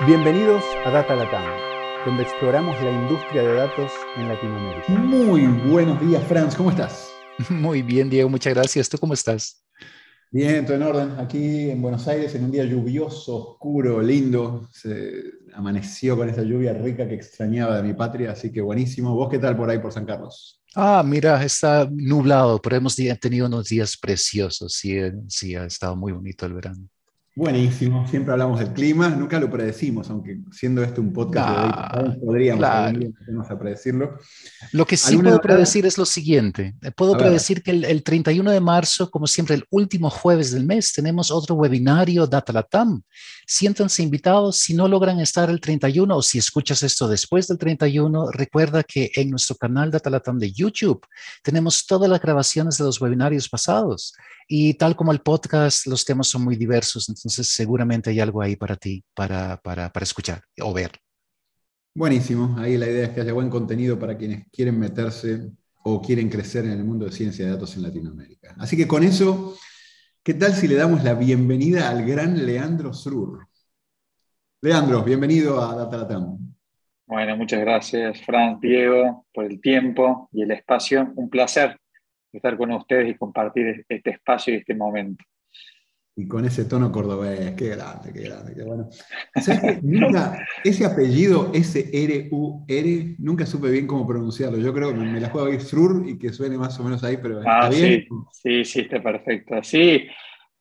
Bienvenidos a Data Latam, donde exploramos la industria de datos en Latinoamérica. Muy buenos días, Franz, ¿cómo estás? Muy bien, Diego, muchas gracias. ¿Tú cómo estás? Bien, todo en orden. Aquí en Buenos Aires, en un día lluvioso, oscuro, lindo. Se amaneció con esa lluvia rica que extrañaba de mi patria, así que buenísimo. ¿Vos qué tal por ahí, por San Carlos? Ah, mira, está nublado, pero hemos tenido unos días preciosos. Sí, sí, ha estado muy bonito el verano. Buenísimo, siempre hablamos del clima, nunca lo predecimos, aunque siendo este un podcast de podríamos claro. predecirlo. Lo que sí puedo predecir es lo siguiente, eh, puedo predecir que el, 31 de marzo, como siempre el último jueves del mes, tenemos otro webinario Data Latam. Siéntanse invitados, si no logran estar el 31 o si escuchas esto después del 31, recuerda que en nuestro canal Data Latam de YouTube tenemos todas las grabaciones de los webinarios pasados. Y tal como el podcast, los temas son muy diversos, entonces seguramente hay algo ahí para ti, para, para, para escuchar o ver. Buenísimo, ahí la idea es que haya buen contenido para quienes quieren meterse o quieren crecer en el mundo de ciencia de datos en Latinoamérica. Así que con eso, ¿qué tal si le damos la bienvenida al gran Leandro Srur? Leandro, bienvenido a Data Latam. Bueno, muchas gracias, Fran, Diego, por el tiempo y el espacio. Un placer estar con ustedes y compartir este espacio y este momento. Y con ese tono cordobés, qué grande, qué grande, qué bueno. nunca, ese apellido S-R-U-R, nunca supe bien cómo pronunciarlo. Yo creo que me, la juego a ir Srur y que suene más o menos ahí, pero ah, ¿está bien? Sí, sí, está perfecto. Sí,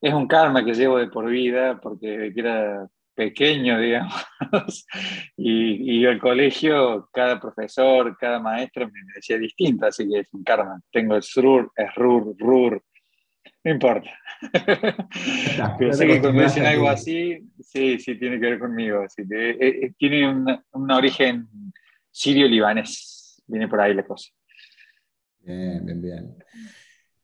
es un karma que llevo de por vida, porque era pequeño, digamos, y, y el colegio, cada profesor, cada maestro me decía distinto, así que es un karma. Tengo el SRUR, es RUR, RUR, no importa. Pero sé que cuando dicen algo así, sí, sí, tiene que ver conmigo. Que, eh, eh, tiene un, origen sirio-libanés, viene por ahí la cosa. Bien, bien, bien.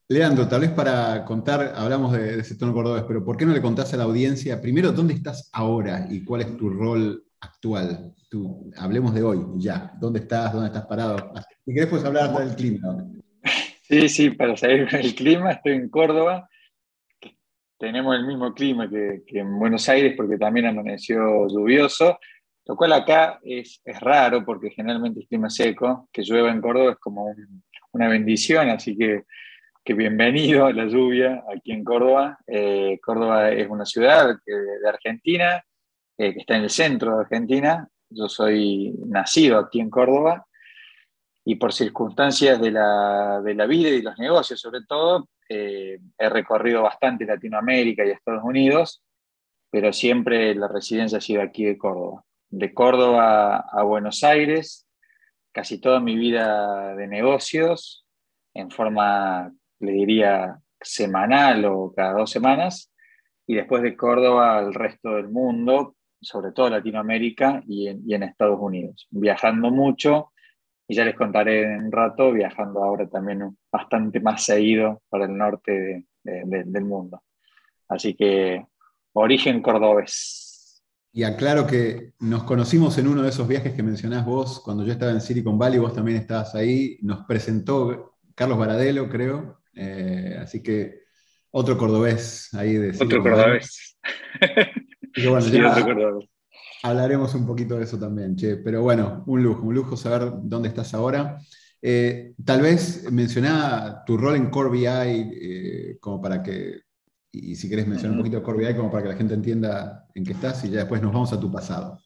Leandro, tal vez para contar, hablamos de, ese tono cordobés, pero ¿por qué no le contás a la audiencia primero dónde estás ahora y cuál es tu rol actual? Tú, hablemos de hoy, ya. ¿Dónde estás? ¿Dónde estás parado? Si querés, puedes hablar del clima. Sí, sí, para saber el clima, estoy en Córdoba. Tenemos el mismo clima que, en Buenos Aires porque también amaneció lluvioso, lo cual acá es, raro porque generalmente es clima seco, que llueva en Córdoba es como una bendición, así que bienvenido a la lluvia aquí en Córdoba. Eh, Córdoba es una ciudad de Argentina, eh, que está en el centro de Argentina. Yo soy nacido aquí en Córdoba y por circunstancias de la, vida y los negocios sobre todo, eh, he recorrido bastante Latinoamérica y Estados Unidos, pero siempre la residencia ha sido aquí de Córdoba. De Córdoba a Buenos Aires, casi toda mi vida de negocios, en forma le diría semanal o cada dos semanas, y después de Córdoba al resto del mundo, sobre todo Latinoamérica y en, Estados Unidos, viajando mucho, y ya les contaré en un rato, viajando ahora también bastante más seguido para el norte del mundo. Así que origen cordobés. Y aclaro que nos conocimos en uno de esos viajes que mencionás vos, cuando yo estaba en Silicon Valley, vos también estabas ahí, nos presentó Carlos Baradelo, creo, eh, así que otro cordobés ahí de Otro cordobés. Hablaremos un poquito de eso también, che. Pero bueno, un lujo, un lujo saber dónde estás ahora. Eh, tal vez mencioná tu rol en Core BI eh, como para que, y si querés mencionar un poquito Core BI como para que la gente entienda en qué estás y ya después nos vamos a tu pasado.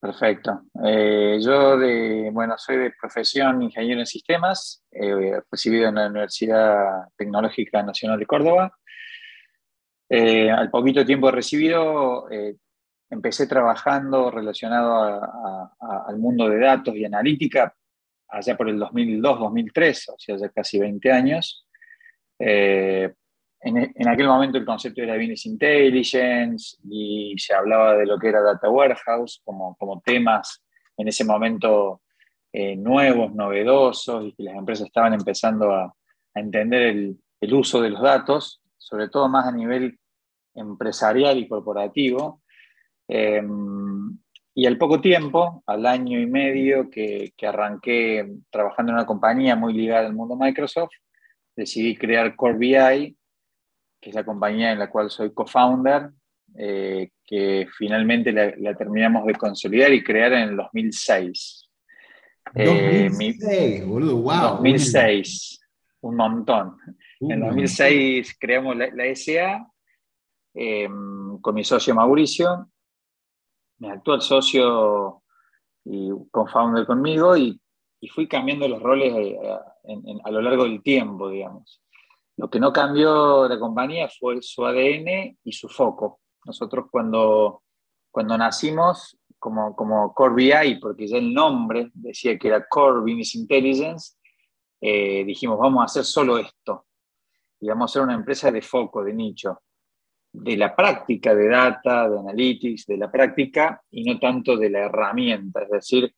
Perfecto. Eh, yo de, bueno, soy de profesión ingeniero en sistemas, recibido en la Universidad Tecnológica Nacional de Córdoba. Eh, al poquito tiempo recibido, eh, empecé trabajando relacionado al mundo de datos y analítica allá por el 2002-2003, o sea, ya casi 20 años. E, en, aquel momento el concepto era Business Intelligence y se hablaba de lo que era Data Warehouse como, como temas en ese momento eh, nuevos, novedosos y que las empresas estaban empezando a, a entender el, el, uso de los datos, sobre todo más a nivel empresarial y corporativo. Em, y al poco tiempo, al año y medio que, que arranqué trabajando en una compañía muy ligada al mundo Microsoft, decidí crear Core BI que es la compañía en la cual soy co-founder, eh, que finalmente la, terminamos de consolidar y crear en el 2006. 2006, boludo, wow. 2006, un montón. en el 2006 creamos la, SA con mi socio Mauricio, mi actual socio y co-founder conmigo, y, fui cambiando los roles a lo largo del tiempo, digamos. Lo que no cambió la compañía fue su ADN y su foco. Nosotros cuando, cuando nacimos como, como Core BI, porque ya el nombre decía que era Core Business Intelligence, eh, dijimos, vamos a hacer solo esto. Y vamos a ser una empresa de foco, de nicho, de la práctica de data, de analytics, de la práctica y no tanto de la herramienta. Es decir,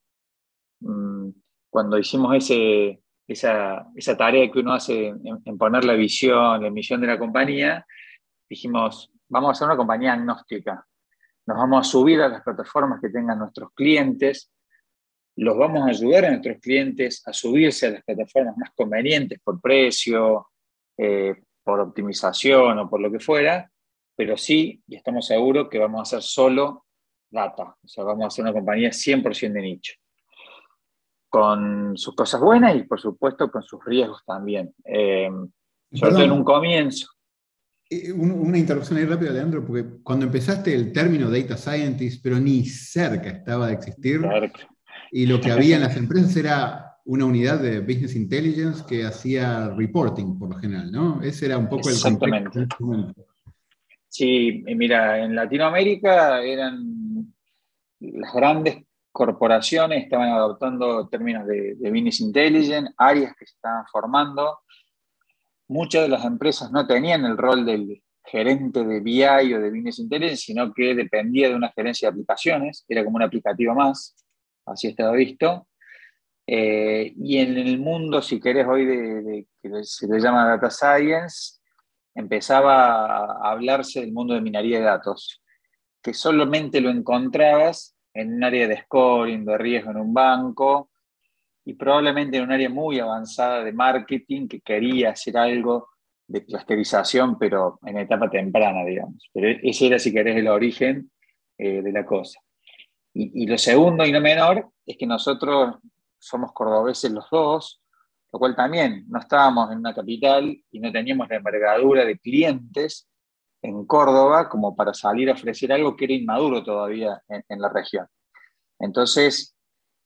mm, cuando hicimos ese, esa, esa tarea que uno hace en, poner la visión, la misión de la compañía, dijimos, vamos a hacer una compañía agnóstica. Nos vamos a subir a las plataformas que tengan nuestros clientes, los vamos a ayudar a nuestros clientes a subirse a las plataformas más convenientes por precio, eh, por optimización o por lo que fuera, pero sí, y estamos seguros que vamos a hacer solo data, o sea, vamos a hacer una compañía 100% de nicho con sus cosas buenas y por supuesto con sus riesgos también. Eh, sobre todo en un comienzo. Eh, una interrupción ahí rápida, Leandro, porque cuando empezaste el término data scientist, pero ni cerca estaba de existir, y lo que había en las empresas era una unidad de business intelligence que hacía reporting por lo general, ¿no? Ese era un poco el Exactamente. Sí, mira, en Latinoamérica eran las grandes corporaciones estaban adoptando términos de, business intelligence, áreas que se estaban formando. Muchas de las empresas no tenían el rol del gerente de BI o de business intelligence, sino que dependía de una gerencia de aplicaciones, era como un aplicativo más, así estaba visto. Eh, y en el mundo, si querés, hoy de, que se le llama data science, empezaba a hablarse del mundo de minería de datos, que solamente lo encontrabas en un área de scoring, de riesgo en un banco, y probablemente en un área muy avanzada de marketing que quería hacer algo de clusterización, pero en etapa temprana, digamos. Pero ese era, si querés, el origen eh, de la cosa. Y, y, lo segundo y no menor es que nosotros somos cordobeses los dos, lo cual también no estábamos en una capital y no teníamos la envergadura de clientes en Córdoba como para salir a ofrecer algo que era inmaduro todavía en, la región. Entonces,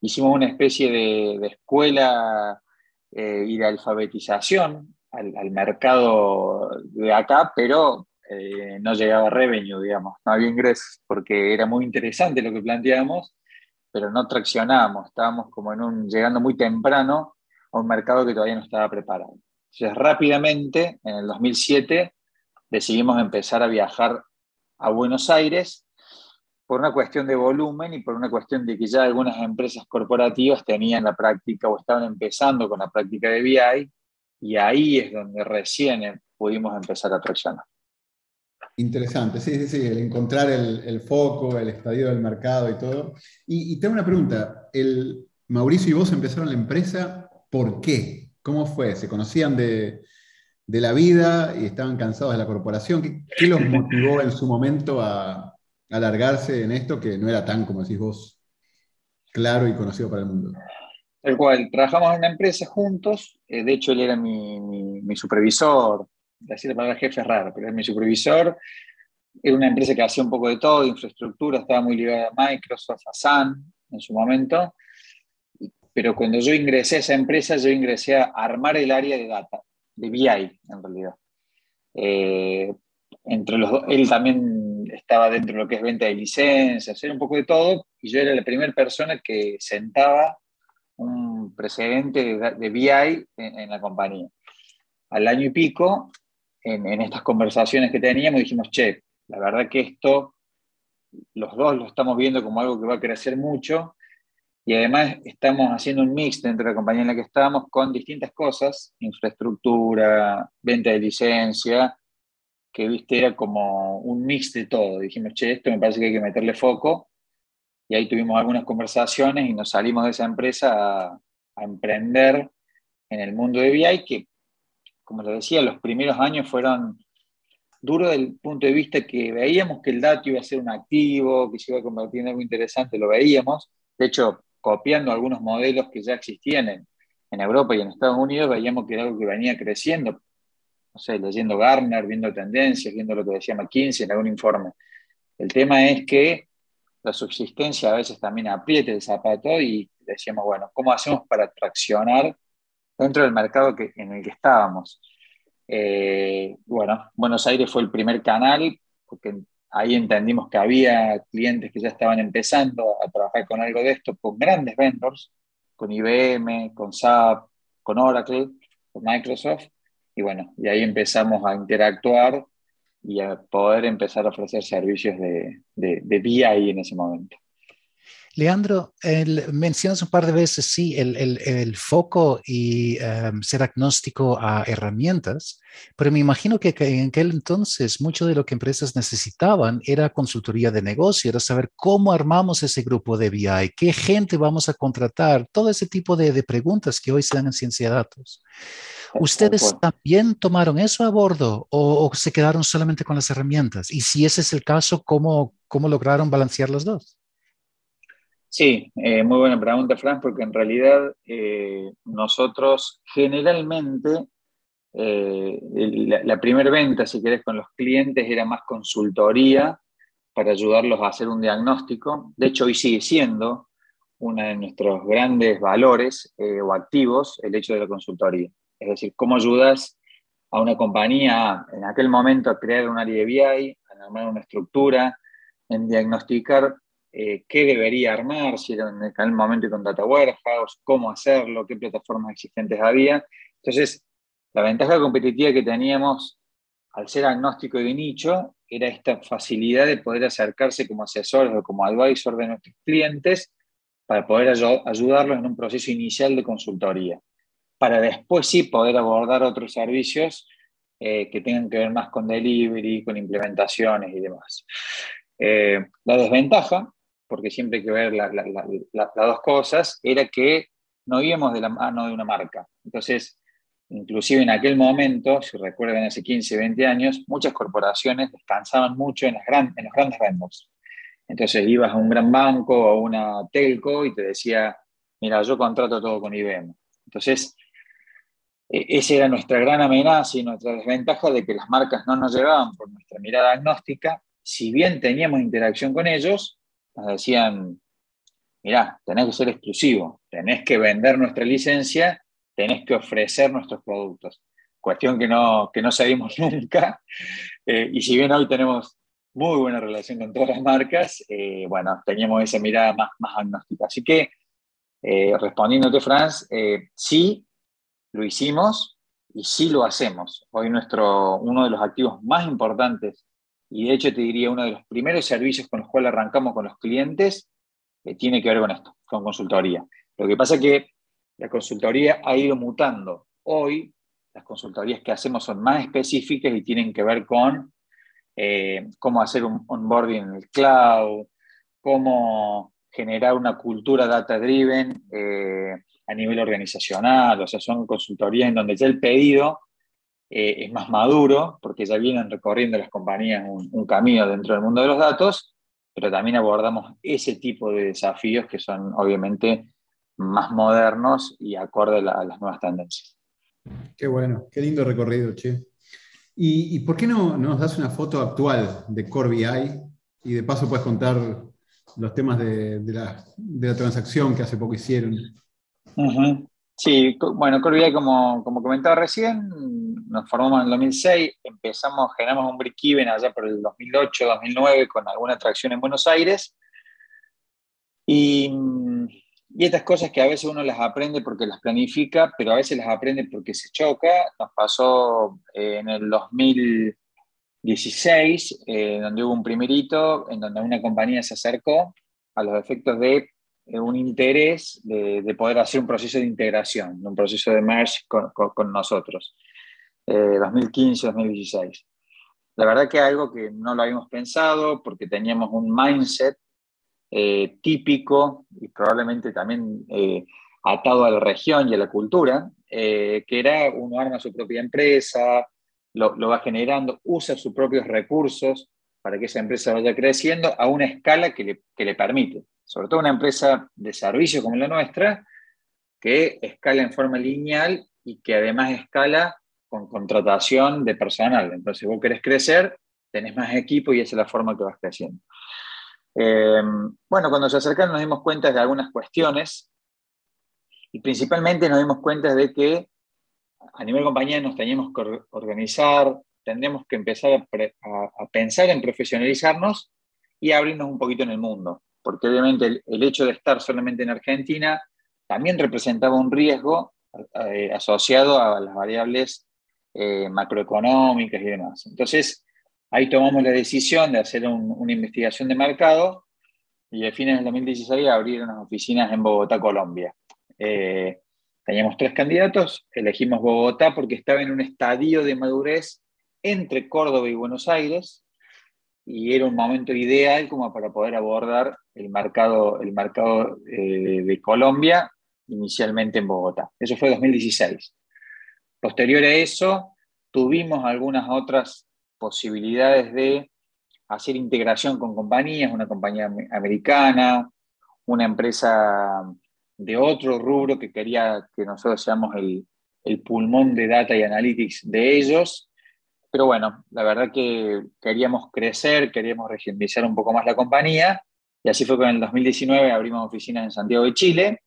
hicimos una especie de, escuela eh, y de alfabetización al, mercado de acá, pero eh, no llegaba revenue, digamos, no había ingresos, porque era muy interesante lo que planteábamos, pero no traccionábamos, estábamos como en un, llegando muy temprano a un mercado que todavía no estaba preparado. Entonces, rápidamente, en el 2007, decidimos empezar a viajar a Buenos Aires por una cuestión de volumen y por una cuestión de que ya algunas empresas corporativas tenían la práctica o estaban empezando con la práctica de BI y ahí es donde recién pudimos empezar a traccionar. Interesante, sí, sí, sí, el encontrar el, foco, el estadio del mercado y todo. Y, y tengo una pregunta, el, Mauricio y vos empezaron la empresa, ¿por qué? ¿Cómo fue? ¿Se conocían de, de la vida y estaban cansados de la corporación. ¿Qué, los motivó en su momento a, alargarse en esto que no era tan, como decís vos, claro y conocido para el mundo? El cual, trabajamos en una empresa juntos, eh, de hecho él era mi, mi, supervisor, decir la palabra jefe es raro, pero era mi supervisor, era una empresa que hacía un poco de todo, de infraestructura, estaba muy ligada a Microsoft, a Sun en su momento, pero cuando yo ingresé a esa empresa, yo ingresé a armar el área de data de BI, en realidad. Eh, entre los dos, él también estaba dentro de lo que es venta de licencias, era un poco de todo, y yo era la primera persona que sentaba un precedente de, BI en, la compañía. Al año y pico, en, en, estas conversaciones que teníamos, dijimos, che, la verdad que esto, los dos lo estamos viendo como algo que va a crecer mucho, y además estamos haciendo un mix dentro de la compañía en la que estamos con distintas cosas, infraestructura, venta de licencia, que viste era como un mix de todo. Dijimos, che, esto me parece que hay que meterle foco. Y ahí tuvimos algunas conversaciones y nos salimos de esa empresa a, emprender en el mundo de BI, que, como les decía, los primeros años fueron duro del punto de vista que veíamos que el dato iba a ser un activo, que se iba a convertir en algo interesante, lo veíamos. De hecho, copiando algunos modelos que ya existían en, en Europa y en Estados Unidos, veíamos que era algo que venía creciendo. No sé, leyendo Gartner, viendo tendencias, viendo lo que decía McKinsey en algún informe. El tema es que la subsistencia a veces también apriete el zapato y decíamos, bueno, ¿cómo hacemos para traccionar dentro del mercado que, en el que estábamos? Eh, bueno, Buenos Aires fue el primer canal, porque ahí entendimos que había clientes que ya estaban empezando a trabajar con algo de esto, con grandes vendors, con IBM, con SAP, con Oracle, con Microsoft, y bueno, y ahí empezamos a interactuar y a poder empezar a ofrecer servicios de, de, de BI en ese momento. Leandro, mencionas un par de veces, sí, el, foco y em, ser agnóstico a herramientas, pero me imagino que, en aquel entonces mucho de lo que empresas necesitaban era consultoría de negocio, era saber cómo armamos ese grupo de BI, qué gente vamos a contratar, todo ese tipo de, preguntas que hoy se dan en ciencia de datos. ¿Ustedes también tomaron eso a bordo o, o, se quedaron solamente con las herramientas? Y si ese es el caso, ¿cómo, cómo lograron balancear los dos? Sí, eh, muy buena pregunta, Fran, porque en realidad eh, nosotros generalmente eh, la, primera venta, si querés, con los clientes era más consultoría para ayudarlos a hacer un diagnóstico. De hecho, hoy sigue siendo uno de nuestros grandes valores o activos el hecho de la consultoría. Es decir, cómo ayudas a una compañía en aquel momento a crear un área de BI, a armar una estructura, en diagnosticar eh, qué debería armar, si era en el momento con Data Warehouse, cómo hacerlo, qué plataformas existentes había. Entonces, la ventaja competitiva que teníamos al ser agnóstico de nicho era esta facilidad de poder acercarse como asesores o como advisor de nuestros clientes para poder ayudarlos en un proceso inicial de consultoría, para después sí poder abordar otros servicios eh, que tengan que ver más con delivery, con implementaciones y demás. Eh, la desventaja porque siempre hay que ver las dos cosas, era que no íbamos de la mano de una marca. Entonces, inclusive en aquel momento, si recuerdan hace 15, 20 años, muchas corporaciones descansaban mucho en, en los grandes vendors. Entonces ibas a un gran banco o a una telco y te decía, mira, yo contrato todo con IBM. Entonces, e, esa era nuestra gran amenaza y nuestra desventaja de que las marcas no nos llevaban por nuestra mirada agnóstica. Si bien teníamos interacción con ellos, nos decían, mirá, tenés que ser exclusivo, tenés que vender nuestra licencia, tenés que ofrecer nuestros productos. Cuestión que no, que no sabíamos nunca. Eh, y si bien hoy tenemos muy buena relación con todas las marcas, eh, bueno, teníamos esa mirada más, más agnóstica. Así que, eh, respondiéndote, Franz, sí, lo hicimos y sí lo hacemos. Hoy nuestro, uno de los activos más importantes y de hecho te diría uno de los primeros servicios con los cuales arrancamos con los clientes que tiene que ver con esto, con consultoría. Lo que pasa es que la consultoría ha ido mutando. Hoy las consultorías que hacemos son más específicas y tienen que ver con eh, cómo hacer un onboarding en el cloud, cómo generar una cultura data-driven eh, a nivel organizacional, o sea, son consultorías en donde ya el pedido eh, es más maduro, porque ya vienen recorriendo las compañías un, camino dentro del mundo de los datos, pero también abordamos ese tipo de desafíos que son obviamente más modernos y acorde a, las nuevas tendencias. Qué bueno, qué lindo recorrido, Che. ¿Y, por qué no nos das una foto actual de Core BI y de paso puedes contar los temas de, la, transacción que hace poco hicieron? Sí, bueno, Core BI, como, como comentaba recién, nos formamos en el 2006, empezamos, generamos un break-even allá por el 2008, 2009 con alguna atracción en Buenos Aires. Y, y, estas cosas que a veces uno las aprende porque las planifica, pero a veces las aprende porque se choca. Nos pasó eh, en el 2016, eh, donde hubo un primerito, en donde una compañía se acercó a los efectos de un interés de, de, poder hacer un proceso de integración, un proceso de merge con, con nosotros. 2015-2016. Eh, la verdad que algo que no lo habíamos pensado porque teníamos un mindset eh, típico y probablemente también eh, atado a la región y a la cultura, que era uno arma su propia empresa, lo, va generando, usa sus propios recursos para que esa empresa vaya creciendo a una escala que le permite. Sobre todo una empresa de servicio como la nuestra, que escala en forma lineal y que además escala con contratación de personal. Entonces, vos querés crecer, tenés más equipo y esa es la forma que vas creciendo. Eh, bueno, cuando se acercaron nos dimos cuenta de algunas cuestiones y principalmente nos dimos cuenta de que a nivel compañía nos teníamos que organizar, tendríamos que empezar a, pensar en profesionalizarnos y abrirnos un poquito en el mundo, porque obviamente el, hecho de estar solamente en Argentina también representaba un riesgo eh, asociado a las variables eh, macroeconómicas y demás. Entonces, ahí tomamos la decisión de hacer una investigación de mercado y a fines del 2016 abrir unas oficinas en Bogotá, Colombia. Eh, teníamos tres candidatos, elegimos Bogotá porque estaba en un estadio de madurez entre Córdoba y Buenos Aires y era un momento ideal como para poder abordar el mercado, el mercado eh, de Colombia inicialmente en Bogotá. Eso fue 2016. Posterior a eso, tuvimos algunas otras posibilidades de hacer integración con compañías, una compañía americana, una empresa de otro rubro que quería que nosotros seamos el, pulmón de data y analytics de ellos. Pero bueno, la verdad que queríamos crecer, queríamos regionalizar un poco más la compañía, y así fue que en el 2019 abrimos oficinas en Santiago de Chile,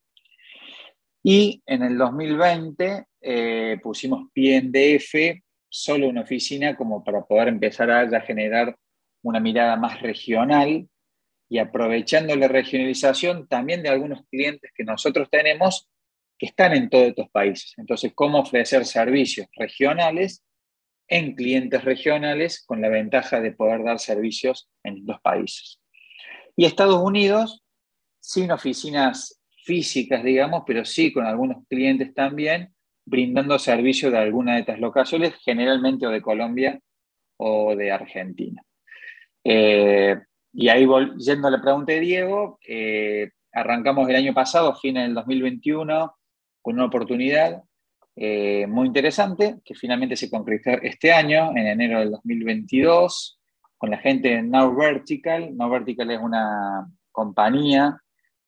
y en el 2020 eh, pusimos pie en DF, solo una oficina como para poder empezar a, generar una mirada más regional y aprovechando la regionalización también de algunos clientes que nosotros tenemos que están en todos estos países. Entonces, cómo ofrecer servicios regionales en clientes regionales con la ventaja de poder dar servicios en los países. Y Estados Unidos, sin oficinas físicas, digamos, pero sí con algunos clientes también, brindando servicio de alguna de estas locaciones, generalmente o de Colombia o de Argentina. Eh, y ahí, yendo a la pregunta de Diego, eh, arrancamos el año pasado, a fines del 2021, con una oportunidad eh, muy interesante que finalmente se concretó este año, en enero del 2022, con la gente de Now Vertical. Now Vertical es una compañía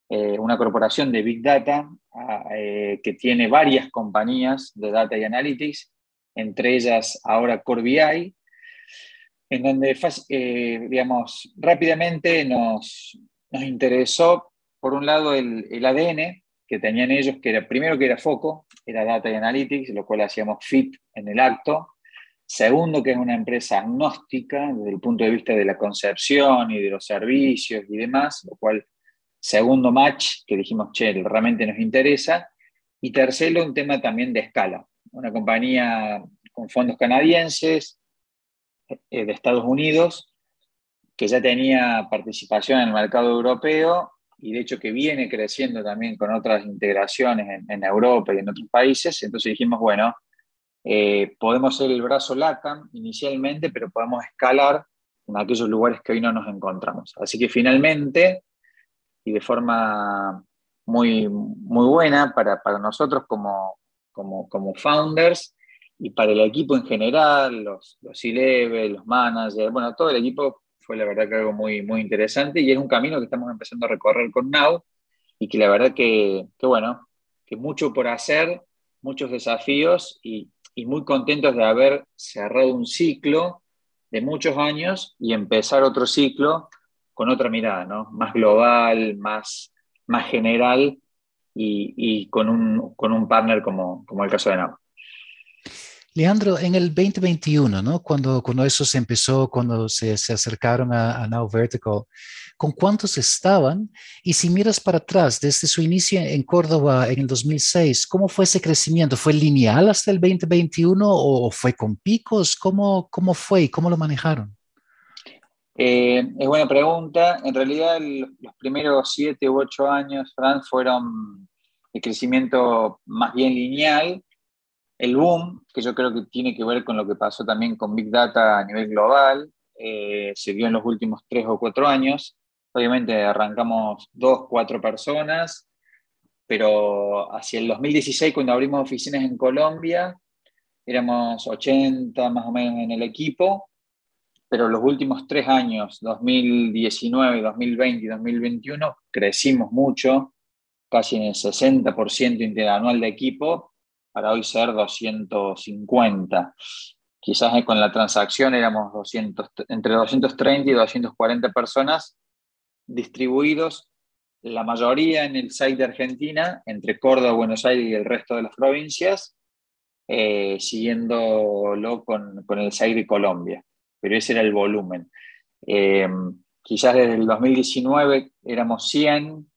eh, una corporación de Big Data ah, eh, que tiene varias compañías de Data y Analytics, entre ellas ahora Core BI, en donde, eh, digamos, rápidamente nos, nos, interesó, por un lado, el, el, ADN que tenían ellos, que era primero que era foco, era Data y Analytics, lo cual hacíamos fit en el acto. Segundo, que es una empresa agnóstica desde el punto de vista de la concepción y de los servicios y demás, lo cual Segundo match, que dijimos, che, realmente nos interesa. Y tercero, un tema también de escala. Una compañía con fondos canadienses, eh, de Estados Unidos, que ya tenía participación en el mercado europeo y de hecho que viene creciendo también con otras integraciones en, Europa y en otros países. Entonces dijimos, bueno, eh, podemos ser el brazo LATAM inicialmente, pero podemos escalar en aquellos lugares que hoy no nos encontramos. Así que finalmente y de forma muy, muy buena para, nosotros como, como, founders y para el equipo en general, los, los C-Level, los managers, bueno, todo el equipo fue la verdad que algo muy, muy interesante y es un camino que estamos empezando a recorrer con Now y que la verdad que, que bueno, que mucho por hacer, muchos desafíos y, y muy contentos de haber cerrado un ciclo de muchos años y empezar otro ciclo con otra mirada, ¿no? Más global, más, más general y, con, un, con, un, partner como, como el caso de Now. Leandro, en el 2021, ¿no? cuando, cuando eso se empezó, cuando se, se acercaron a, Now Vertical, ¿con cuántos estaban? Y si miras para atrás, desde su inicio en Córdoba en el 2006, ¿cómo fue ese crecimiento? ¿Fue lineal hasta el 2021 o fue con picos? ¿Cómo, cómo fue y cómo lo manejaron? Eh, es buena pregunta. En realidad, los primeros siete u ocho años, Franz, fueron el crecimiento más bien lineal. El boom, que yo creo que tiene que ver con lo que pasó también con Big Data a nivel global, eh, se vio en los últimos tres o cuatro años. Obviamente arrancamos dos, cuatro personas, pero hacia el 2016, cuando abrimos oficinas en Colombia, éramos 80 más o menos en el equipo, pero los últimos tres años, 2019, 2020 y 2021, crecimos mucho, casi en el 60% interanual de equipo, para hoy ser 250. Quizás con la transacción éramos 200, entre 230 y 240 personas distribuidos, la mayoría en el site de Argentina, entre Córdoba, Buenos Aires y el resto de las provincias, eh, siguiéndolo con, con, el site de Colombia. Pero ese era el volumen. Eh, quizás desde el 2019 éramos 100,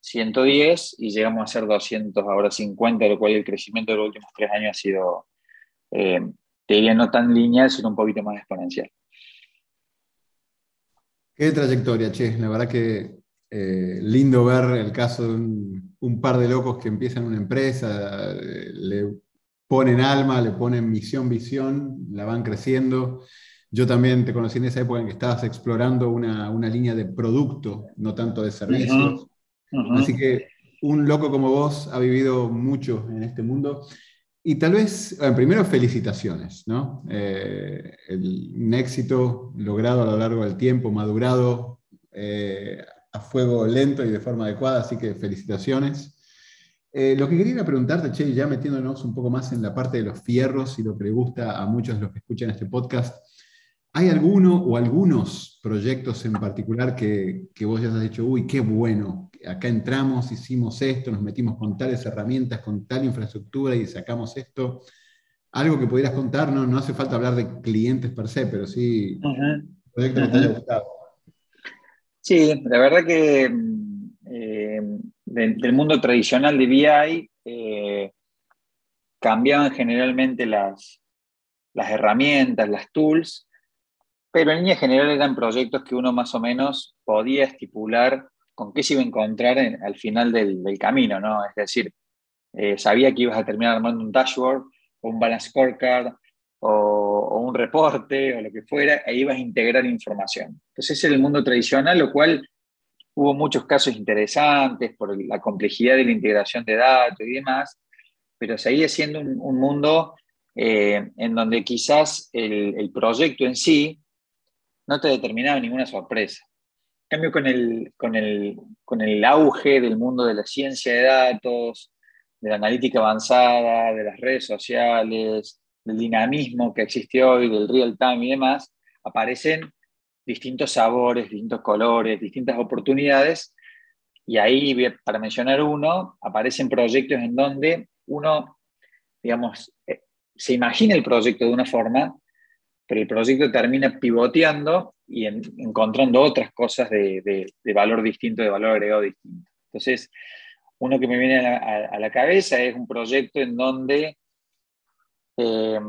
110 y llegamos a ser 200, ahora 50, lo cual el crecimiento de los últimos tres años ha sido, eh, te diría, no tan lineal, sino un poquito más exponencial. Qué trayectoria, Che. La verdad que eh, lindo ver el caso de un, par de locos que empiezan una empresa, le ponen alma, le ponen misión, visión, la van creciendo. Yo también te conocí en esa época en que estabas explorando una, línea de producto, no tanto de servicios. Así que un loco como vos ha vivido mucho en este mundo. Y tal vez, primero felicitaciones, ¿no? Eh, un éxito logrado a lo largo del tiempo, madurado eh, a fuego lento y de forma adecuada, así que felicitaciones. Eh, lo que quería preguntarte, Che, ya metiéndonos un poco más en la parte de los fierros y lo que le gusta a muchos de los que escuchan este podcast, ¿hay alguno o algunos proyectos en particular que, que vos ya has dicho, uy, qué bueno, acá entramos, hicimos esto, nos metimos con tales herramientas, con tal infraestructura y sacamos esto. Algo que pudieras contar, no, no hace falta hablar de clientes per se, pero sí, un proyecto que te haya gustado. Sí, la verdad que eh, del mundo tradicional de BI eh, cambiaban generalmente las, las herramientas, las tools, pero en línea general eran proyectos que uno más o menos podía estipular con qué se iba a encontrar al final del, camino, ¿no? Es decir, eh, sabía que ibas a terminar armando un dashboard o un balance scorecard o, un reporte o lo que fuera, e ibas a integrar información. Entonces, ese es el mundo tradicional, lo cual hubo muchos casos interesantes por la complejidad de la integración de datos y demás, pero seguía siendo un, mundo eh, en donde quizás el, el proyecto en sí no te determinaba ninguna sorpresa cambio, con el, con, el, con el auge del mundo de la ciencia de datos, de la analítica avanzada, de las redes sociales, del dinamismo que existe hoy, del real time y demás, aparecen distintos sabores, distintos colores, distintas oportunidades. Y ahí, para mencionar uno, aparecen proyectos en donde uno, digamos, eh, se imagina el proyecto de una forma, pero el proyecto termina pivoteando y encontrando otras cosas de, valor distinto, de valor agregado distinto. Entonces, uno que me viene a la, cabeza es un proyecto en donde, eh,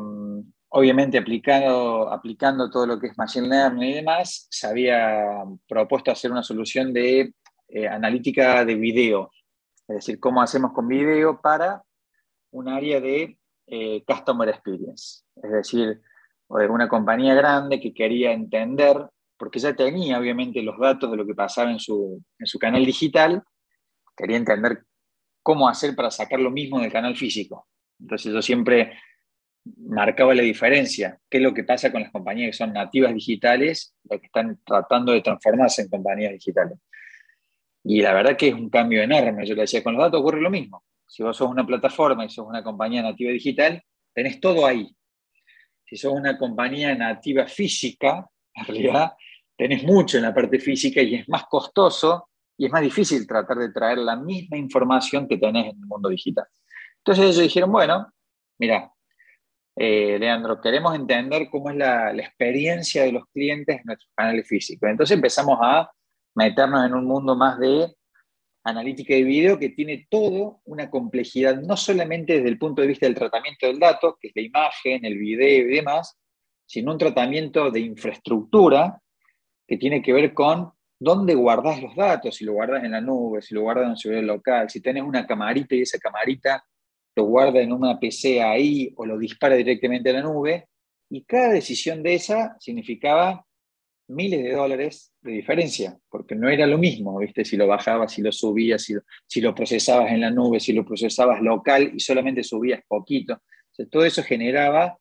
obviamente aplicando, todo lo que es Machine Learning y demás, se había propuesto hacer una solución de eh, analítica de video, es decir, cómo hacemos con video para un área de eh, Customer Experience, es decir, o de una compañía grande que quería entender, porque ya tenía obviamente los datos de lo que pasaba en su, en su canal digital, quería entender cómo hacer para sacar lo mismo del canal físico. Entonces yo siempre marcaba la diferencia, qué es lo que pasa con las compañías que son nativas digitales, las que están tratando de transformarse en compañías digitales. Y la verdad que es un cambio enorme. Yo le decía, con los datos ocurre lo mismo. Si vos sos una plataforma y sos una compañía nativa digital, tenés todo ahí si sos una compañía nativa física, en realidad tenés mucho en la parte física y es más costoso y es más difícil tratar de traer la misma información que tenés en el mundo digital. Entonces ellos dijeron, bueno, mira, eh, Leandro, queremos entender cómo es la, la, experiencia de los clientes en nuestros canales físicos. Entonces empezamos a meternos en un mundo más de analítica de video que tiene todo una complejidad, no solamente desde el punto de vista del tratamiento del dato, que es la imagen, el video y demás, sino un tratamiento de infraestructura que tiene que ver con dónde guardas los datos, si lo guardas en la nube, si lo guardas en un servidor local, si tenés una camarita y esa camarita lo guarda en una PC ahí o lo dispara directamente a la nube. Y cada decisión de esa significaba miles de dólares de diferencia, porque no era lo mismo, ¿viste? Si lo bajabas, si lo subías, si lo, si lo procesabas en la nube, si lo procesabas local y solamente subías poquito. todo eso generaba,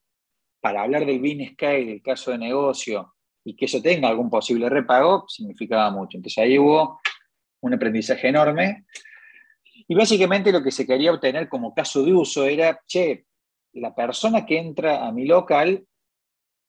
para hablar del business case, del caso de negocio, y que eso tenga algún posible repago, significaba mucho. Entonces ahí hubo un aprendizaje enorme. Y básicamente lo que se quería obtener como caso de uso era, che, la persona que entra a mi local,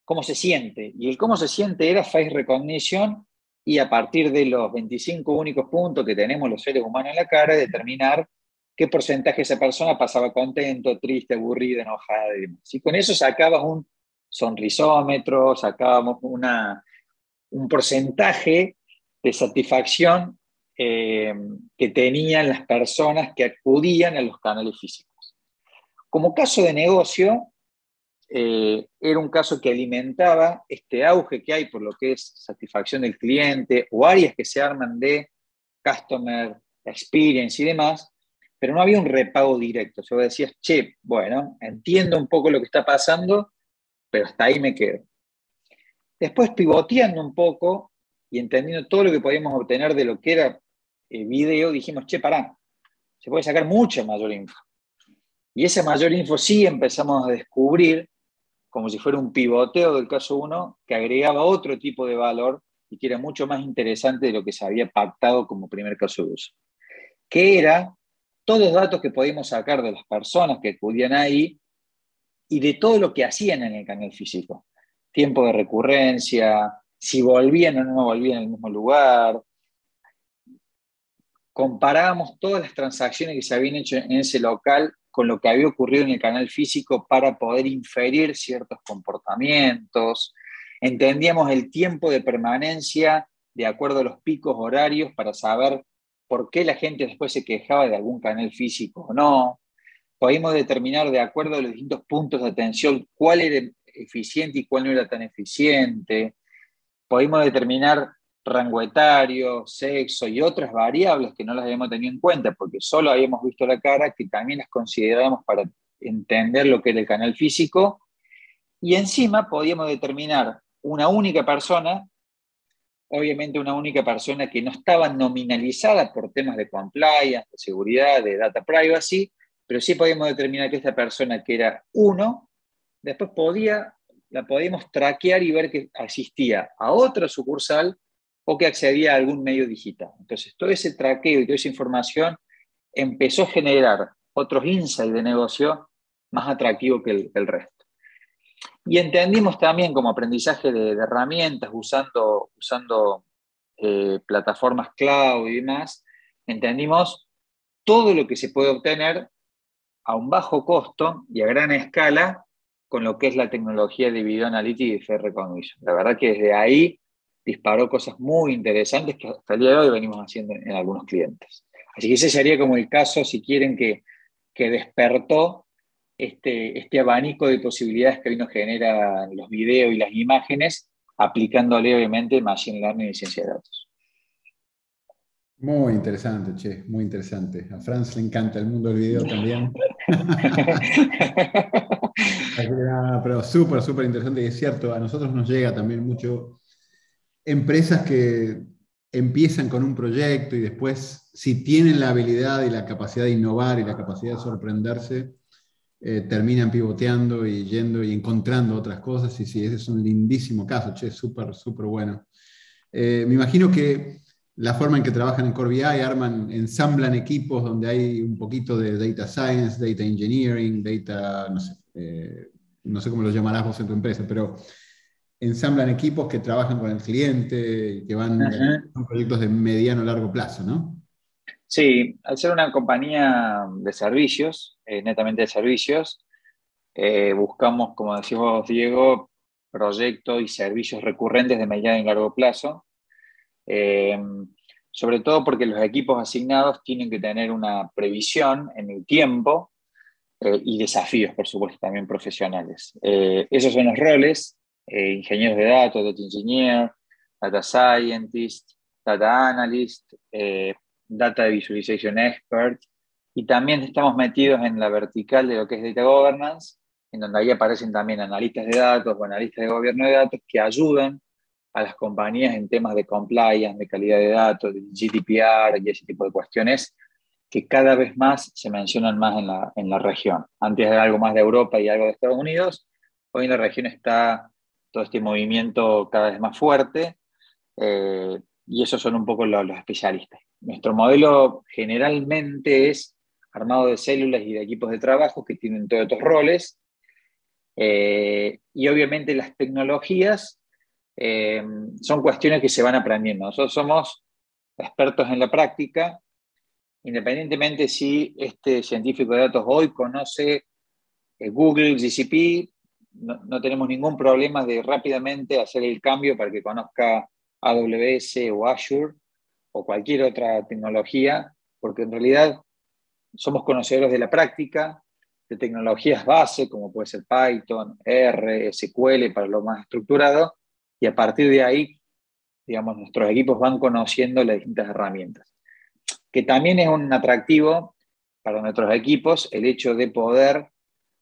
¿cómo se siente? Y el cómo se siente era face recognition y a partir de los 25 únicos puntos que tenemos los seres humanos en la cara, determinar qué porcentaje esa persona pasaba contento, triste, aburrida, enojada y demás. Y con eso sacabas un sonrisómetro, sacábamos una, un porcentaje de satisfacción eh, que tenían las personas que acudían a los canales físicos. Como caso de negocio, eh, era un caso que alimentaba este auge que hay por lo que es satisfacción del cliente o áreas que se arman de customer experience y demás, pero no había un repago directo. Yo decía, che, bueno, entiendo un poco lo que está pasando, pero hasta ahí me quedo. Después, pivoteando un poco y entendiendo todo lo que podíamos obtener de lo que era el video, dijimos, che, pará, se puede sacar mucha mayor info. Y esa mayor info sí empezamos a descubrir, como si fuera un pivoteo del caso 1, que agregaba otro tipo de valor y que era mucho más interesante de lo que se había pactado como primer caso de uso. Que era todos los datos que podíamos sacar de las personas que acudían ahí y de todo lo que hacían en el canal físico. Tiempo de recurrencia, si volvían o no volvían al mismo lugar. Comparábamos todas las transacciones que se habían hecho en ese local con lo que había ocurrido en el canal físico para poder inferir ciertos comportamientos. Entendíamos el tiempo de permanencia de acuerdo a los picos horarios para saber por qué la gente después se quejaba de algún canal físico o no. Podíamos determinar de acuerdo a los distintos puntos de atención cuál era eficiente y cuál no era tan eficiente. Podíamos determinar rango etario, sexo y otras variables que no las habíamos tenido en cuenta porque solo habíamos visto la cara, que también las considerábamos para entender lo que era el canal físico. Y encima podíamos determinar una única persona obviamente una única persona que no estaba nominalizada por temas de compliance, de seguridad, de data privacy, pero sí podíamos determinar que esta persona que era uno, después podía, la podíamos traquear y ver que asistía a otra sucursal o que accedía a algún medio digital. Entonces, todo ese traqueo y toda esa información empezó a generar otros insights de negocio más atractivos que el, resto. Y entendimos también como aprendizaje de, herramientas, usando, usando eh, plataformas cloud y demás, entendimos todo lo que se puede obtener a un bajo costo y a gran escala con lo que es la tecnología de Video Analytics y de Recognition. La verdad que desde ahí disparó cosas muy interesantes que hasta el día de hoy venimos haciendo en, algunos clientes. Así que ese sería como el caso, si quieren, que, que despertó este, este abanico de posibilidades que hoy nos generan los videos y las imágenes, aplicándole obviamente Machine Learning y ciencia de datos. Muy interesante, che, muy interesante. A Franz le encanta el mundo del video también. pero súper, súper interesante y es cierto, a nosotros nos llega también mucho empresas que empiezan con un proyecto y después, si tienen la habilidad y la capacidad de innovar y la capacidad de sorprenderse, eh, terminan pivoteando y yendo y encontrando otras cosas. Y sí, ese es un lindísimo caso, che, súper, súper bueno. Eh, me imagino que la forma en que trabajan en Core BI, arman, ensamblan equipos donde hay un poquito de data science, data engineering, data, no sé, eh, no sé cómo lo llamarás vos en tu empresa, pero ensamblan equipos que trabajan con el cliente, que van a proyectos de mediano a largo plazo, ¿no? Sí, al ser una compañía de servicios, eh, netamente de servicios, eh, buscamos, como decimos Diego, proyectos y servicios recurrentes de mediano y largo plazo, eh, sobre todo porque los equipos asignados tienen que tener una previsión en el tiempo y desafíos, por supuesto, también profesionales. esos son los roles, ingenieros de datos, data engineer, data scientist, data analyst, Data Visualization Expert, y también estamos metidos en la vertical de lo que es Data Governance, en donde ahí aparecen también analistas de datos o analistas de gobierno de datos que ayudan a las compañías en temas de compliance, de calidad de datos, de GDPR y ese tipo de cuestiones que cada vez más se mencionan más en la, en la región. Antes era algo más de Europa y algo de Estados Unidos, hoy en la región está todo este movimiento cada vez más fuerte eh, y esos son un poco los, especialistas. Nuestro modelo generalmente es armado de células y de equipos de trabajo que tienen todos estos roles eh, y obviamente las tecnologías eh, son cuestiones que se van aprendiendo. Nosotros somos expertos en la práctica, independientemente si este científico de datos hoy conoce Google, GCP, no, tenemos ningún problema de rápidamente hacer el cambio para que conozca AWS o Azure o cualquier otra tecnología, porque en realidad somos conocedores de la práctica, de tecnologías base, como puede ser Python, R, SQL para lo más estructurado, y a partir de ahí, digamos, nuestros equipos van conociendo las distintas herramientas. Que también es un atractivo para nuestros equipos el hecho de poder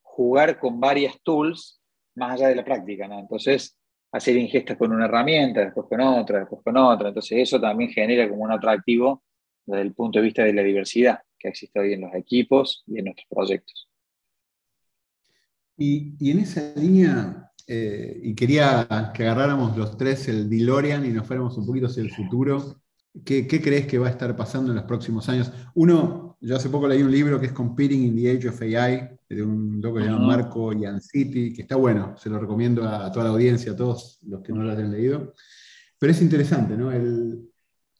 jugar con varias tools más allá de la práctica, ¿no? Entonces, hacer ingestas con una herramienta, después con otra, después con otra. Entonces, eso también genera como un atractivo desde el punto de vista de la diversidad que existe hoy en los equipos y en nuestros proyectos. Y, en esa línea, eh, y quería que agarráramos los tres el DeLorean y nos fuéramos un poquito hacia el futuro. ¿Qué, ¿Qué, crees que va a estar pasando en los próximos años? Uno, yo hace poco leí un libro que es Competing in the Age of AI, de un loco que se llama Marco Yanciti, que está bueno, se lo recomiendo a, toda la audiencia, a todos los que no lo hayan leído. Pero es interesante, ¿no? El,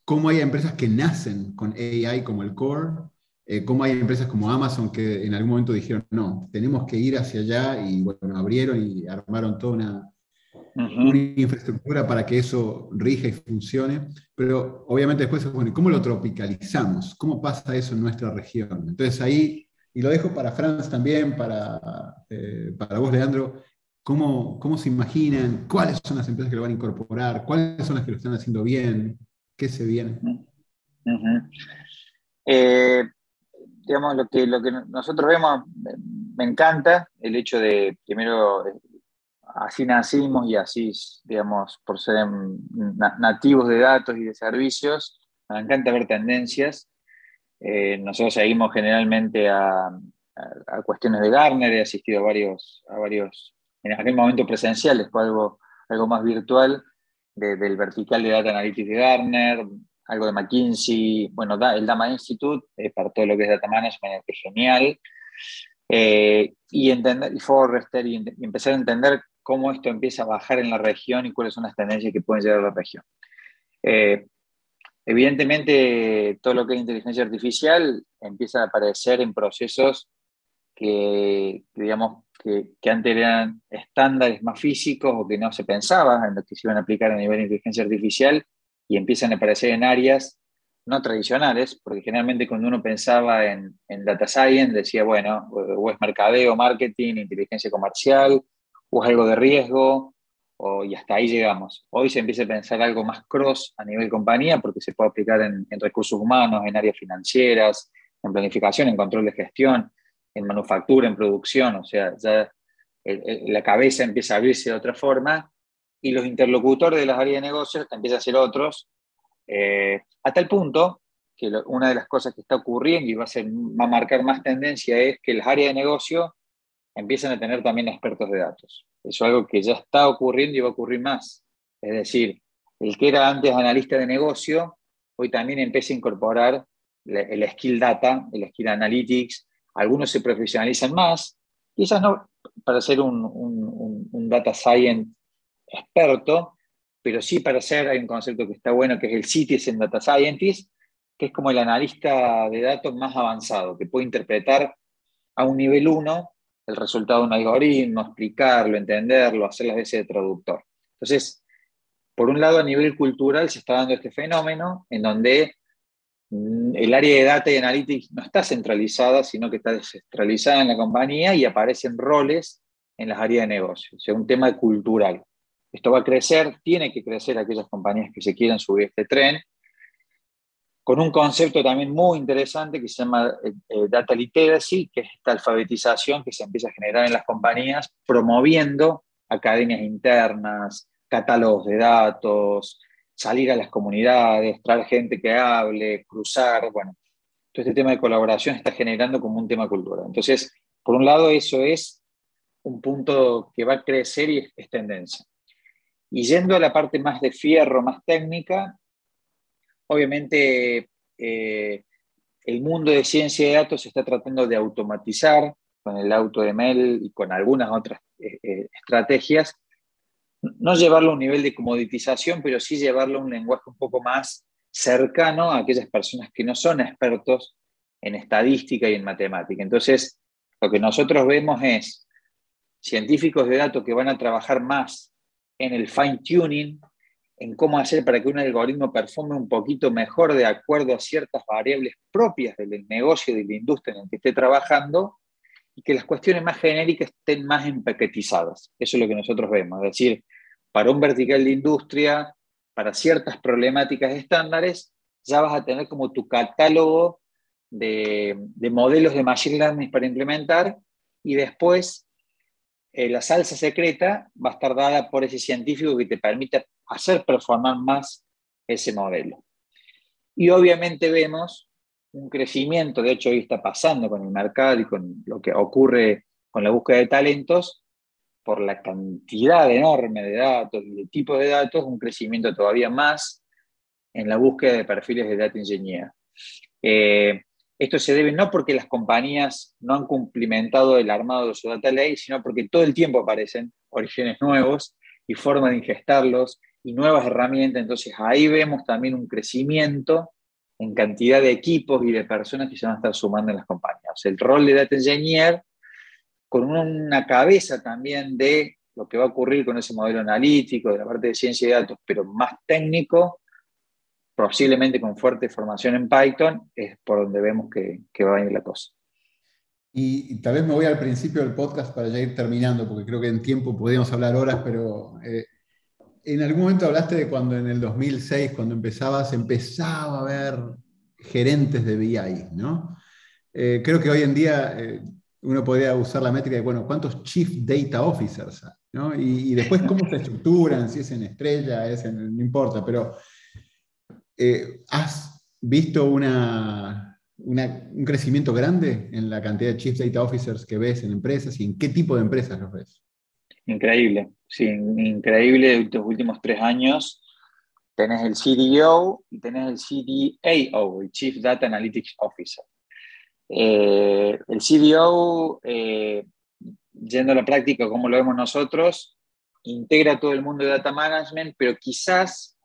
cómo hay empresas que nacen con AI como el core, eh, cómo hay empresas como Amazon que en algún momento dijeron, no, tenemos que ir hacia allá y bueno, abrieron y armaron toda una, una infraestructura para que eso rija y funcione, pero obviamente después, bueno, ¿cómo lo tropicalizamos? ¿Cómo pasa eso en nuestra región? Entonces ahí, y lo dejo para Franz también, para, eh, para vos, Leandro, ¿cómo, ¿cómo se imaginan? ¿Cuáles son las empresas que lo van a incorporar? ¿Cuáles son las que lo están haciendo bien? ¿Qué se viene? Eh, digamos, lo que, lo que nosotros vemos, me encanta el hecho de, primero, así nacimos y así, digamos, por ser nativos de datos y de servicios, nos encanta ver tendencias. Eh, nosotros seguimos generalmente a, cuestiones de Gartner, he asistido a varios, a varios en aquel momento presenciales, fue algo, algo más virtual, del vertical de Data Analytics de Gartner, algo de McKinsey, bueno, el Dama Institute, eh, para todo lo que es Data Management, es genial. Eh, y entender, y Forrester, y, empezar a entender cómo esto empieza a bajar en la región y cuáles son las tendencias que pueden llegar a la región. Eh, evidentemente, todo lo que es inteligencia artificial empieza a aparecer en procesos que, digamos, que, antes eran estándares más físicos o que no se pensaba en lo que se iban a aplicar a nivel de inteligencia artificial y empiezan a aparecer en áreas no tradicionales, porque generalmente cuando uno pensaba en, data science decía, bueno, o mercadeo, marketing, inteligencia comercial, o es algo de riesgo, o, y hasta ahí llegamos. Hoy se empieza a pensar algo más cross a nivel compañía porque se puede aplicar en, recursos humanos, en áreas financieras, en planificación, en control de gestión, en manufactura, en producción, o sea, ya la cabeza empieza a abrirse de otra forma y los interlocutores de las áreas de negocios empiezan a ser otros, eh, a tal punto que una de las cosas que está ocurriendo y va a, ser, va a marcar más tendencia es que las áreas de negocio empiezan a tener también expertos de datos. Eso es algo que ya está ocurriendo y va a ocurrir más. Es decir, el que era antes analista de negocio, hoy también empieza a incorporar el skill data, el skill analytics. Algunos se profesionalizan más, quizás no para ser un, data science experto, pero sí para ser, hay un concepto que está bueno, que es el Citizen Data Scientist, que es como el analista de datos más avanzado, que puede interpretar a un nivel 1 el resultado de un algoritmo, explicarlo, entenderlo, hacer las veces de traductor. Entonces, por un lado, a nivel cultural se está dando este fenómeno en donde mm, el área de data y analytics no está centralizada, sino que está descentralizada en la compañía y aparecen roles en las áreas de negocio. O sea, un tema cultural. Esto va a crecer, tiene que crecer aquellas compañías que se quieran subir este tren con un concepto también muy interesante que se llama eh, eh, Data Literacy, que es esta alfabetización que se empieza a generar en las compañías, promoviendo academias internas, catálogos de datos, salir a las comunidades, traer gente que hable, cruzar, bueno, todo este tema de colaboración está generando como un tema cultural. Entonces, por un lado, eso es un punto que va a crecer y es, tendencia. Y yendo a la parte más de fierro, más técnica, obviamente eh, el mundo de ciencia de datos se está tratando de automatizar con el AutoML y con algunas otras eh, eh, estrategias, no llevarlo a un nivel de comoditización, pero sí llevarlo a un lenguaje un poco más cercano a aquellas personas que no son expertos en estadística y en matemática. Entonces, lo que nosotros vemos es científicos de datos que van a trabajar más en el fine tuning, en cómo hacer para que un algoritmo performe un poquito mejor de acuerdo a ciertas variables propias del negocio de la industria en el que esté trabajando, y que las cuestiones más genéricas estén más empaquetizadas. Eso es lo que nosotros vemos. Es decir, para un vertical de industria, para ciertas problemáticas estándares, ya vas a tener como tu catálogo de, modelos de machine learning para implementar y después eh, la salsa secreta va a estar dada por ese científico que te permite hacer performar más ese modelo. Y obviamente vemos un crecimiento, de hecho hoy está pasando con el mercado y con lo que ocurre con la búsqueda de talentos, por la cantidad enorme de datos y de tipos de datos, un crecimiento todavía más en la búsqueda de perfiles de data engineer. Eh, esto se debe no porque las compañías no han cumplimentado el armado de su data lake, sino porque todo el tiempo aparecen orígenes nuevos y formas de ingestarlos y nuevas herramientas. Entonces ahí vemos también un crecimiento en cantidad de equipos y de personas que se van a estar sumando en las compañías. el rol de Data Engineer, con una cabeza también de lo que va a ocurrir con ese modelo analítico, de la parte de ciencia de datos, pero más técnico, posiblemente con fuerte formación en Python, es por donde vemos que, va a ir la cosa. Y, tal vez me voy al principio del podcast para ya ir terminando, porque creo que en tiempo podríamos hablar horas, pero eh, en algún momento hablaste de cuando en el 2006, cuando empezabas, empezaba a haber gerentes de BI, ¿no? Eh, creo que hoy en día eh, uno podría usar la métrica de, bueno, ¿cuántos Chief Data Officers? ¿no? Y, después cómo se estructuran, si es en estrella, es en, no importa, pero eh, ¿has visto una, un crecimiento grande en la cantidad de Chief Data Officers que ves en empresas y en qué tipo de empresas los ves? Increíble, sí, increíble los últimos tres años. Tenés el CDO y tenés el CDAO, el Chief Data Analytics Officer. Eh, el CDO, eh, yendo a la práctica como lo vemos nosotros, integra todo el mundo de data management, pero quizás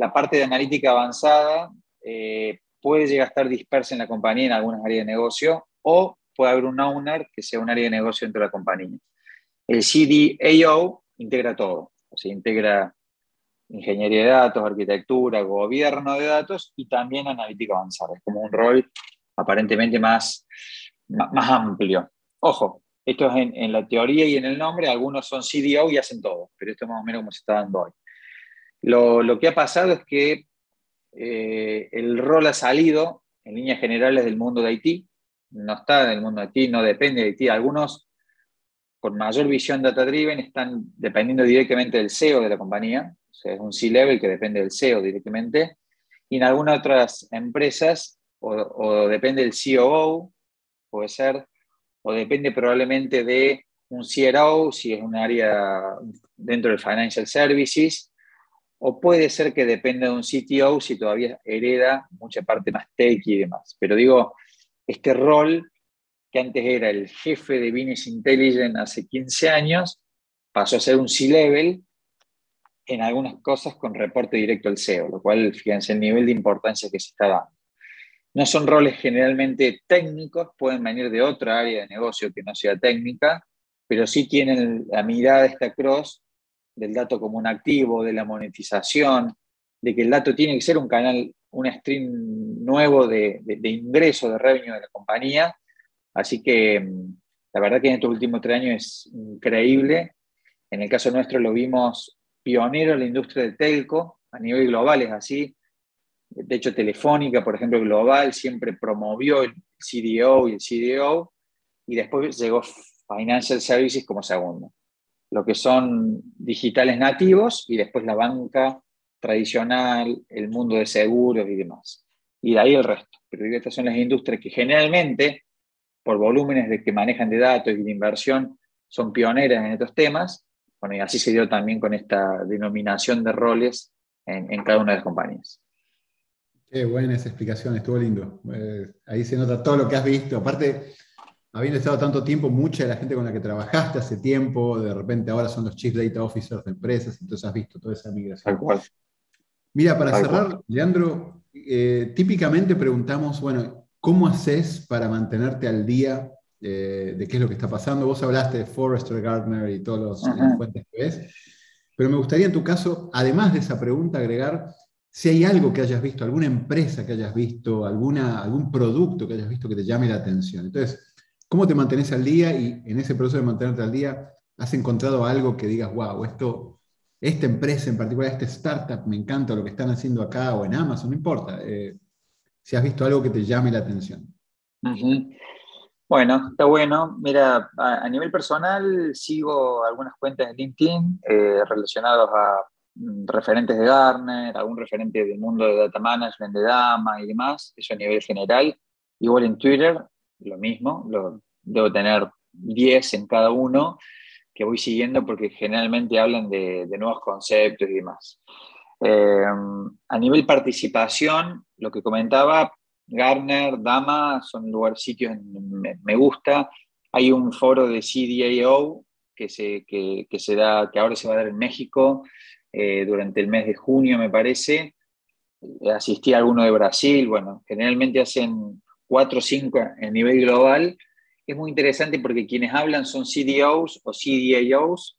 la parte de analítica avanzada eh, puede llegar a estar dispersa en la compañía en algunas áreas de negocio o puede haber un owner que sea un área de negocio dentro de la compañía. El CDAO integra todo, o sea, integra ingeniería de datos, arquitectura, gobierno de datos y también analítica avanzada. Es como un rol aparentemente más, más, amplio. Ojo, esto es en, la teoría y en el nombre, algunos son CDO y hacen todo, pero esto es más o menos como se está dando hoy. Lo, que ha pasado es que eh, el rol ha salido en líneas generales del mundo de Haití, no está en el mundo de Haití, no depende de Haití. Algunos con mayor visión data-driven están dependiendo directamente del CEO de la compañía, o es un C-level que depende del CEO directamente, y en algunas otras empresas o, depende del COO, puede ser, o depende probablemente de un CRO, si es un área dentro del Financial Services, o puede ser que dependa de un CTO si todavía hereda mucha parte más tech y demás. Pero digo, este rol que antes era el jefe de Business Intelligence hace 15 años, pasó a ser un C-Level en algunas cosas con reporte directo al CEO, lo cual, fíjense el nivel de importancia que se está dando. No son roles generalmente técnicos, pueden venir de otra área de negocio que no sea técnica, pero sí tienen la mirada de esta cross del dato como un activo, de la monetización, de que el dato tiene que ser un canal, un stream nuevo de, de, de ingreso, de revenue de la compañía, Así que mm, la verdad que en estos últimos tres años es increíble. En el caso nuestro lo vimos pionero en la industria de telco, a nivel global es así. De hecho, Telefónica, por ejemplo, global, siempre promovió el CDO y el CDO, y después llegó Financial Services como segundo. Lo que son digitales nativos y después la banca tradicional, el mundo de seguros y demás. Y de ahí el resto. pero estas son las industrias que generalmente, por volúmenes de que manejan de datos y de inversión, son pioneras en estos temas. Bueno, y así se dio también con esta denominación de roles en, cada una de las compañías. Qué buena esa explicación, estuvo lindo. Eh, ahí se nota todo lo que has visto. Aparte, habiendo estado tanto tiempo, mucha de la gente con la que trabajaste hace tiempo, de repente ahora son los Chief Data Officers de empresas, entonces has visto toda esa migración. Mira, para cerrar, Leandro, eh, típicamente preguntamos, bueno, ¿cómo haces para mantenerte al día eh, de qué es lo que está pasando? Vos hablaste de Forrester, Gardner y todas las fuentes que ves, pero me gustaría en tu caso, además de esa pregunta, agregar si hay algo que hayas visto, alguna empresa que hayas visto, alguna, algún producto que hayas visto que te llame la atención. Entonces, ¿Cómo te mantienes al día y en ese proceso de mantenerte al día has encontrado algo que digas, wow, esto, esta empresa en particular, este startup, me encanta lo que están haciendo acá o en Amazon, no importa. Eh, si has visto algo que te llame la atención. Bueno, está bueno. Mira, a, nivel personal sigo algunas cuentas de LinkedIn eh, relacionadas a mm, referentes de Gartner, algún referente del mundo de data management, de Dama y demás, eso a nivel general. Igual en Twitter, lo mismo, debo tener 10 en cada uno que voy siguiendo porque generalmente hablan de, nuevos conceptos y demás. Eh, a nivel participación, lo que comentaba, Garner, Dama, son lugares, sitios me, me gusta. Hay un foro de CDAO que se, que, se da, que ahora se va a dar en México eh, durante el mes de junio, me parece. Asistí a alguno de Brasil, bueno, generalmente hacen 4 o 5 a nivel global, es muy interesante porque quienes hablan son CDOs o CDAOs,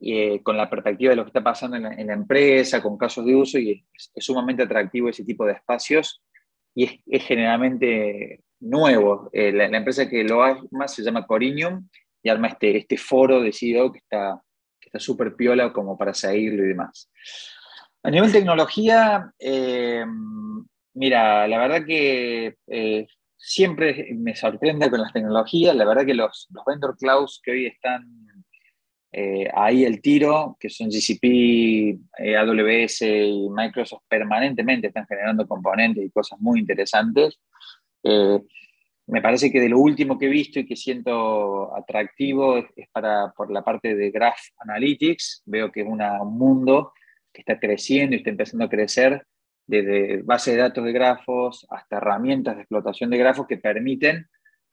eh, con la perspectiva de lo que está pasando en la, empresa, con casos de uso, y es, sumamente atractivo ese tipo de espacios, y es, generalmente nuevo. Eh, la, empresa que lo más se llama Corinium, y arma este, este foro de CDO que está está súper piola como para seguirlo y demás. A nivel tecnología, eh, mira, la verdad que siempre me sorprende con las tecnologías. La verdad que los, los vendor clouds que hoy están eh, ahí el tiro, que son GCP, eh, AWS y Microsoft, permanentemente están generando componentes y cosas muy interesantes. Eh, me parece que de lo último que he visto y que siento atractivo es, para, por la parte de Graph Analytics. Veo que es un mundo que está creciendo y está empezando a crecer desde base de datos de grafos hasta herramientas de explotación de grafos que permiten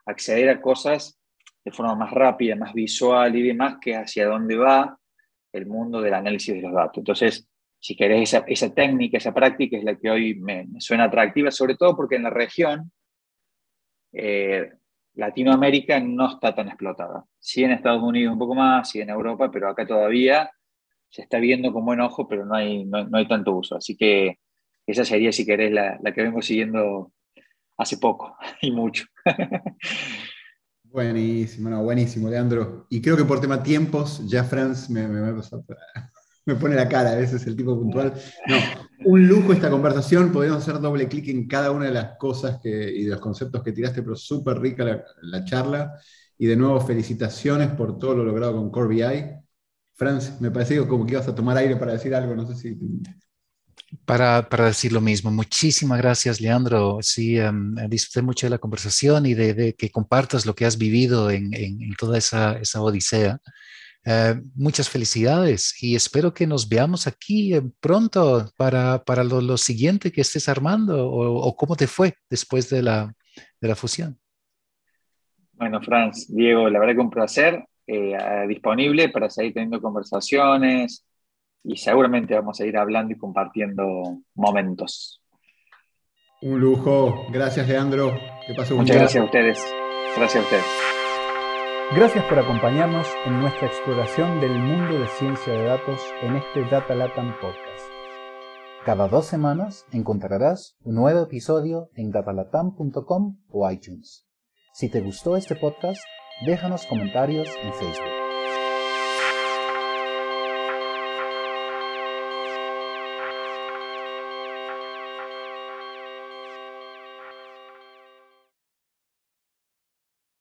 acceder a cosas de forma más rápida, más visual y demás, que hacia dónde va el mundo del análisis de los datos. Entonces, si querés, esa, técnica, esa práctica es la que hoy me, suena atractiva, sobre todo porque en la región eh, Latinoamérica no está tan explotada. Sí en Estados Unidos un poco más, sí en Europa, pero acá todavía se está viendo con buen ojo, pero no hay, no hay tanto uso. Así que esa sería, si querés, la, que vengo siguiendo hace poco y mucho. Buenísimo, buenísimo, Leandro. Y creo que por tema tiempos, ya Franz me, me, pone la cara, a veces el tipo puntual. No, un lujo esta conversación, podemos hacer doble clic en cada una de las cosas que, y de los conceptos que tiraste, pero súper rica la, la, charla. Y de nuevo, felicitaciones por todo lo logrado con Core BI. Franz, me pareció como que ibas a tomar aire para decir algo, no sé si para, para, decir lo mismo. Muchísimas gracias, Leandro. Sí, um, disfruté mucho de la conversación y de, que compartas lo que has vivido en, en, toda esa, esa odisea. Uh, muchas felicidades y espero que nos veamos aquí eh, pronto para, para lo, lo, siguiente que estés armando o, o, cómo te fue después de la, de la fusión. Bueno, Franz, Diego, la verdad que un placer. Eh, disponible para seguir teniendo conversaciones, y seguramente vamos a ir hablando y compartiendo momentos. Un lujo. Gracias, Leandro. Que Muchas gracias a ustedes. Gracias a ustedes. Gracias por acompañarnos en nuestra exploración del mundo de ciencia de datos en este Data Latam Podcast. Cada dos semanas encontrarás un nuevo episodio en datalatam.com o iTunes. Si te gustó este podcast, déjanos comentarios en Facebook.